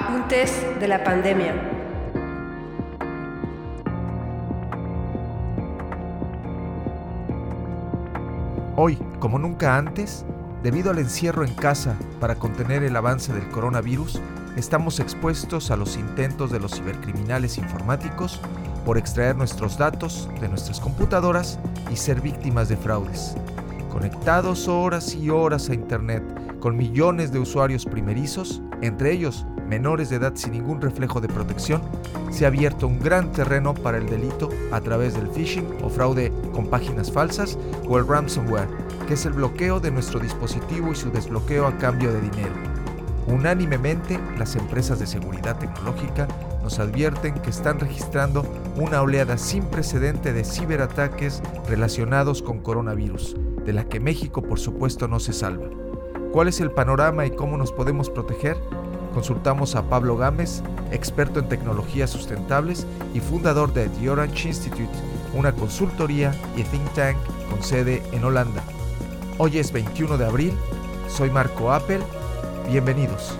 Apuntes de la pandemia. Hoy, como nunca antes, debido al encierro en casa para contener el avance del coronavirus, estamos expuestos a los intentos de los cibercriminales informáticos por extraer nuestros datos de nuestras computadoras y ser víctimas de fraudes. Conectados horas y horas a Internet con millones de usuarios primerizos, entre ellos menores de edad sin ningún reflejo de protección, se ha abierto un gran terreno para el delito a través del phishing o fraude con páginas falsas o el ransomware, que es el bloqueo de nuestro dispositivo y su desbloqueo a cambio de dinero. Unánimemente, las empresas de seguridad tecnológica nos advierten que están registrando una oleada sin precedente de ciberataques relacionados con coronavirus, de la que México por supuesto no se salva. ¿Cuál es el panorama y cómo nos podemos proteger? Consultamos a Pablo Gámez, experto en tecnologías sustentables y fundador de The Orange Institute, una consultoría y think tank con sede en Holanda. Hoy es 21 de abril, soy Marco Appel, bienvenidos.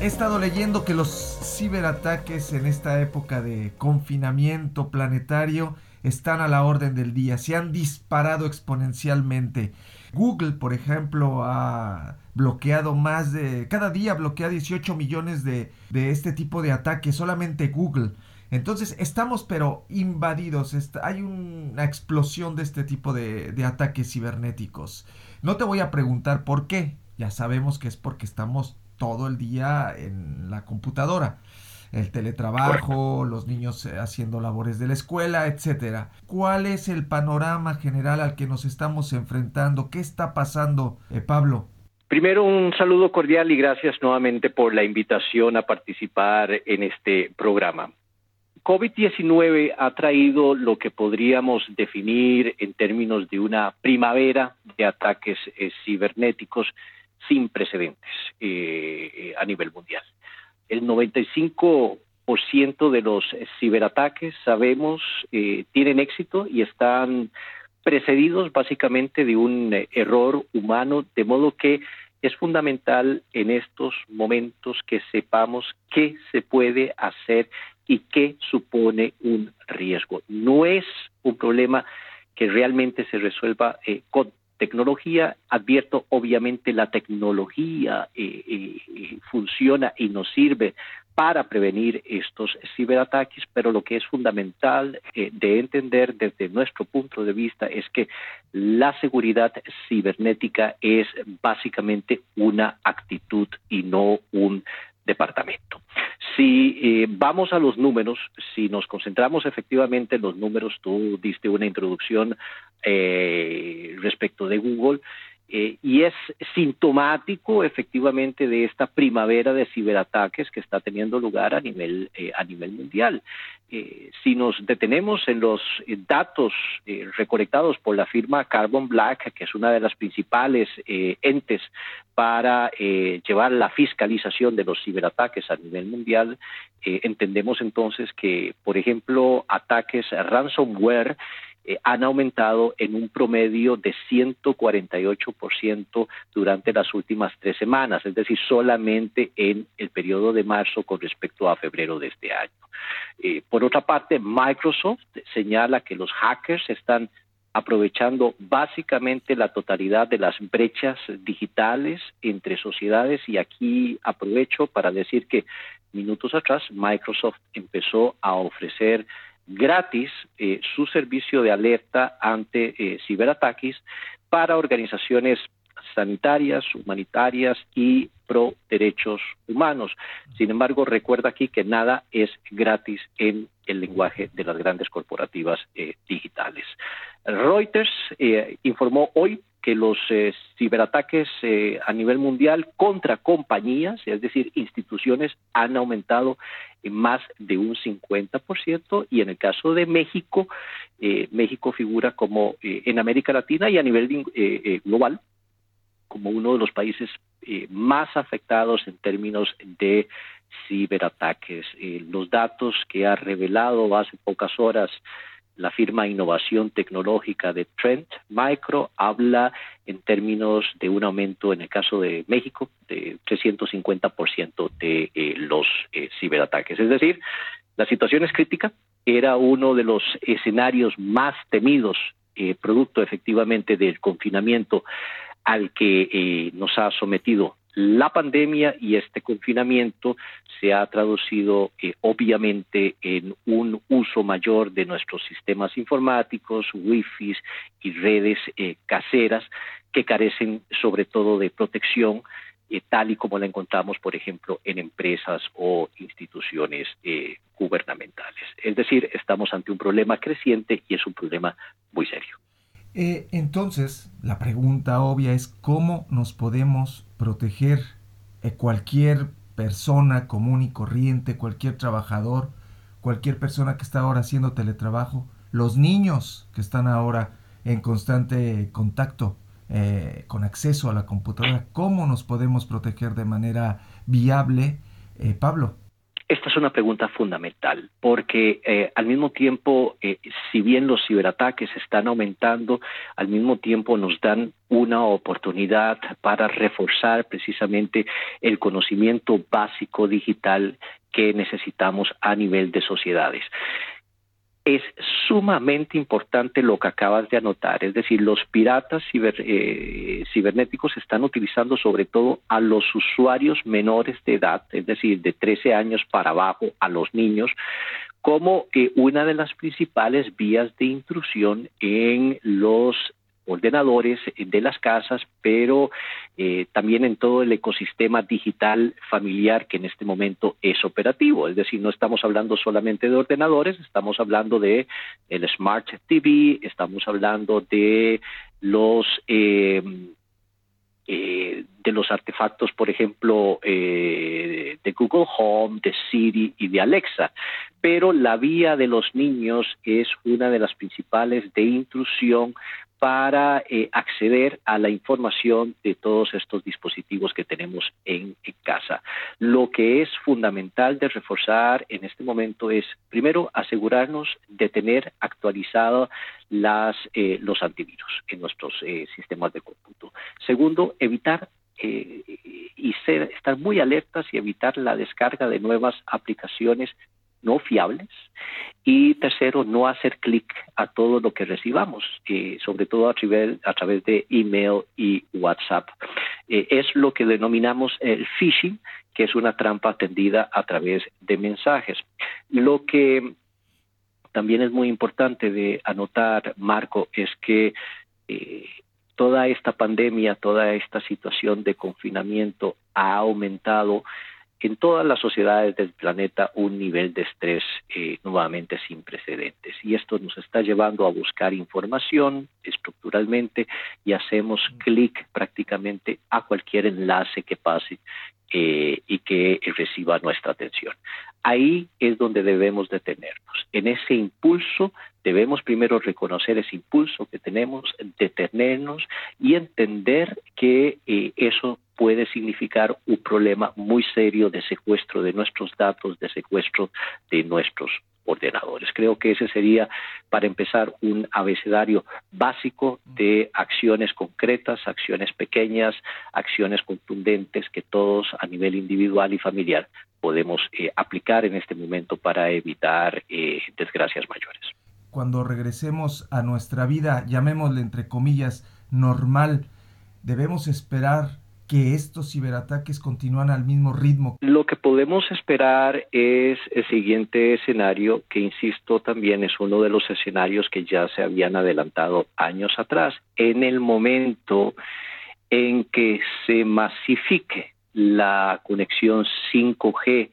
He estado leyendo que los ciberataques en esta época de confinamiento planetario están a la orden del día, se han disparado exponencialmente. Google, por ejemplo, ha bloqueado más de... Cada día bloquea 18 millones de, de este tipo de ataques, solamente Google. Entonces estamos pero invadidos, hay una explosión de este tipo de, de ataques cibernéticos. No te voy a preguntar por qué, ya sabemos que es porque estamos todo el día en la computadora el teletrabajo, los niños eh, haciendo labores de la escuela, etcétera. ¿Cuál es el panorama general al que nos estamos enfrentando? ¿Qué está pasando, eh, Pablo? Primero, un saludo cordial y gracias nuevamente por la invitación a participar en este programa. COVID-19 ha traído lo que podríamos definir en términos de una primavera de ataques eh, cibernéticos sin precedentes a nivel mundial el 95% de los ciberataques, sabemos, eh, tienen éxito y están precedidos básicamente de un eh, error humano, de modo que es fundamental en estos momentos que sepamos qué se puede hacer y qué supone un riesgo. No es un problema que realmente se resuelva eh, con tecnología. Advierto, obviamente, la tecnología eh, eh, funciona y nos sirve para prevenir estos ciberataques, pero lo que es fundamental eh, de entender desde nuestro punto de vista es que la seguridad cibernética es básicamente una actitud y no un departamento. Si eh, vamos a los números, si nos concentramos efectivamente en los números, tú diste una introducción eh, respecto de Google, eh, y es sintomático efectivamente de esta primavera de ciberataques que está teniendo lugar a nivel, eh, a nivel mundial. Eh, si nos detenemos en los datos recolectados por la firma Carbon Black, que es una de las principales entes para llevar la fiscalización de los ciberataques a nivel mundial, entendemos entonces que, por ejemplo, ataques ransomware, eh, han aumentado en un promedio de 148% durante las últimas tres semanas, es decir, solamente en el periodo de marzo con respecto a febrero de este año. Eh, por otra parte, Microsoft señala que los hackers están aprovechando básicamente la totalidad de las brechas digitales entre sociedades y aquí aprovecho para decir que minutos atrás Microsoft empezó a ofrecer gratis eh, su servicio de alerta ante eh, ciberataques para organizaciones sanitarias, humanitarias y pro derechos humanos. Sin embargo, recuerda aquí que nada es gratis en el lenguaje de las grandes corporativas eh, digitales. Reuters informó hoy que los eh, ciberataques eh, a nivel mundial contra compañías, es decir, instituciones, han aumentado en más de un 50% y en el caso de México, eh, México figura como en América Latina y a nivel global como uno de los países más afectados en términos de ciberataques. los datos que ha revelado hace pocas horas la firma Innovación Tecnológica de Trend Micro habla en términos de un aumento, en el caso de México, de 350% de eh, los eh, ciberataques. Es decir, la situación es crítica, era uno de los escenarios más temidos, eh, producto efectivamente del confinamiento al que nos ha sometido la pandemia y este confinamiento se ha traducido eh, obviamente en un uso mayor de nuestros sistemas informáticos, wifi y redes eh, caseras que carecen sobre todo de protección eh, tal y como la encontramos, por ejemplo, en empresas o instituciones gubernamentales. Es decir, estamos ante un problema creciente y es un problema muy serio. Eh, entonces, la pregunta obvia es cómo nos podemos proteger eh, cualquier persona común y corriente, cualquier trabajador, cualquier persona que está ahora haciendo teletrabajo, los niños que están ahora en constante contacto eh, con acceso a la computadora, ¿cómo nos podemos proteger de manera viable? Pablo. Esta es una pregunta fundamental porque eh, al mismo tiempo, eh, si bien los ciberataques están aumentando, al mismo tiempo nos dan una oportunidad para reforzar precisamente el conocimiento básico digital que necesitamos a nivel de sociedades es sumamente importante lo que acabas de anotar, es decir, los piratas eh, cibernéticos están utilizando sobre todo a los usuarios menores de edad, es decir, de 13 años para abajo, a los niños, como eh, una de las principales vías de intrusión en los ordenadores de las casas, pero eh, también en todo el ecosistema digital familiar que en este momento es operativo. Es decir, no estamos hablando solamente de ordenadores, estamos hablando de el Smart TV, estamos hablando de los eh, eh, de los artefactos, por ejemplo, de Google Home, de Siri y de Alexa. Pero la vía de los niños es una de las principales de intrusión para eh, acceder a la información de todos estos dispositivos que tenemos en, casa. Lo que es fundamental de reforzar en este momento es, primero, asegurarnos de tener actualizados eh, los antivirus en nuestros eh, sistemas de cómputo. Segundo, evitar y ser, estar muy alertas y evitar la descarga de nuevas aplicaciones no fiables. Y tercero, no hacer clic a todo lo que recibamos, eh, sobre todo a través, a través de email y WhatsApp. Eh, es lo que denominamos el phishing, que es una trampa atendida a través de mensajes. Lo que también es muy importante de anotar, Marco, es que eh, toda esta pandemia, toda esta situación de confinamiento ha aumentado en todas las sociedades del planeta un nivel de estrés eh, nuevamente sin precedentes. Y esto nos está llevando a buscar información estructuralmente y hacemos clic prácticamente a cualquier enlace que pase eh, y que reciba nuestra atención. Ahí es donde debemos detenernos. En ese impulso debemos primero reconocer ese impulso que tenemos, detenernos y entender que eh, eso puede significar un problema muy serio de secuestro de nuestros datos, de secuestro de nuestros ordenadores. Creo que ese sería, para empezar, un abecedario básico de acciones concretas, acciones pequeñas, acciones contundentes que todos a nivel individual y familiar podemos eh, aplicar en este momento para evitar eh, desgracias mayores. Cuando regresemos a nuestra vida, llamémosle entre comillas, normal, debemos esperar que estos ciberataques continúan al mismo ritmo? Lo que podemos esperar es el siguiente escenario, que insisto también es uno de los escenarios que ya se habían adelantado años atrás. En el momento en que se masifique la conexión 5G,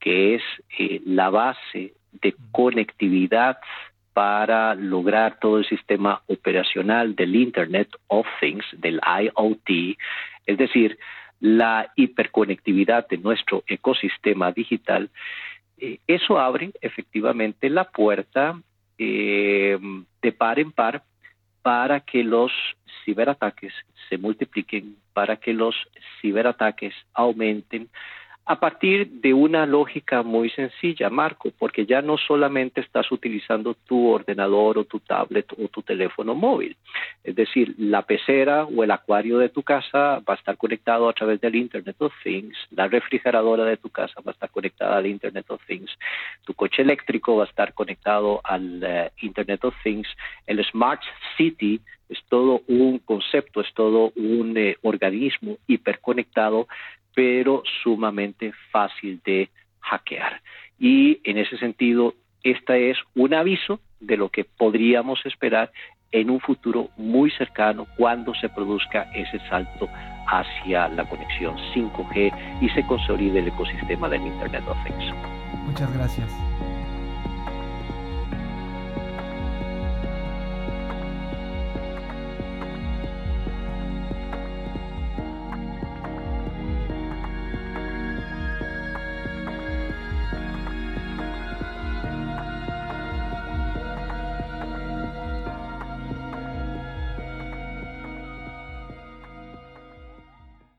que es eh, la base de conectividad para lograr todo el sistema operacional del Internet of Things, del IoT, es decir, la hiperconectividad de nuestro ecosistema digital, eh, eso abre efectivamente la puerta eh, de par en par para que los ciberataques se multipliquen, para que los ciberataques aumenten, A partir de una lógica muy sencilla, Marco, porque ya no solamente estás utilizando tu ordenador o tu tablet o tu teléfono móvil. Es decir, la pecera o el acuario de tu casa va a estar conectado a través del Internet of Things, la refrigeradora de tu casa va a estar conectada al Internet of Things, tu coche eléctrico va a estar conectado al eh, Internet of Things, el Smart City es todo un concepto, es todo un eh, organismo hiperconectado pero sumamente fácil de hackear. Y en ese sentido, este es un aviso de lo que podríamos esperar en un futuro muy cercano cuando se produzca ese salto hacia la conexión 5G y se consolide el ecosistema del Internet of Things. Muchas gracias.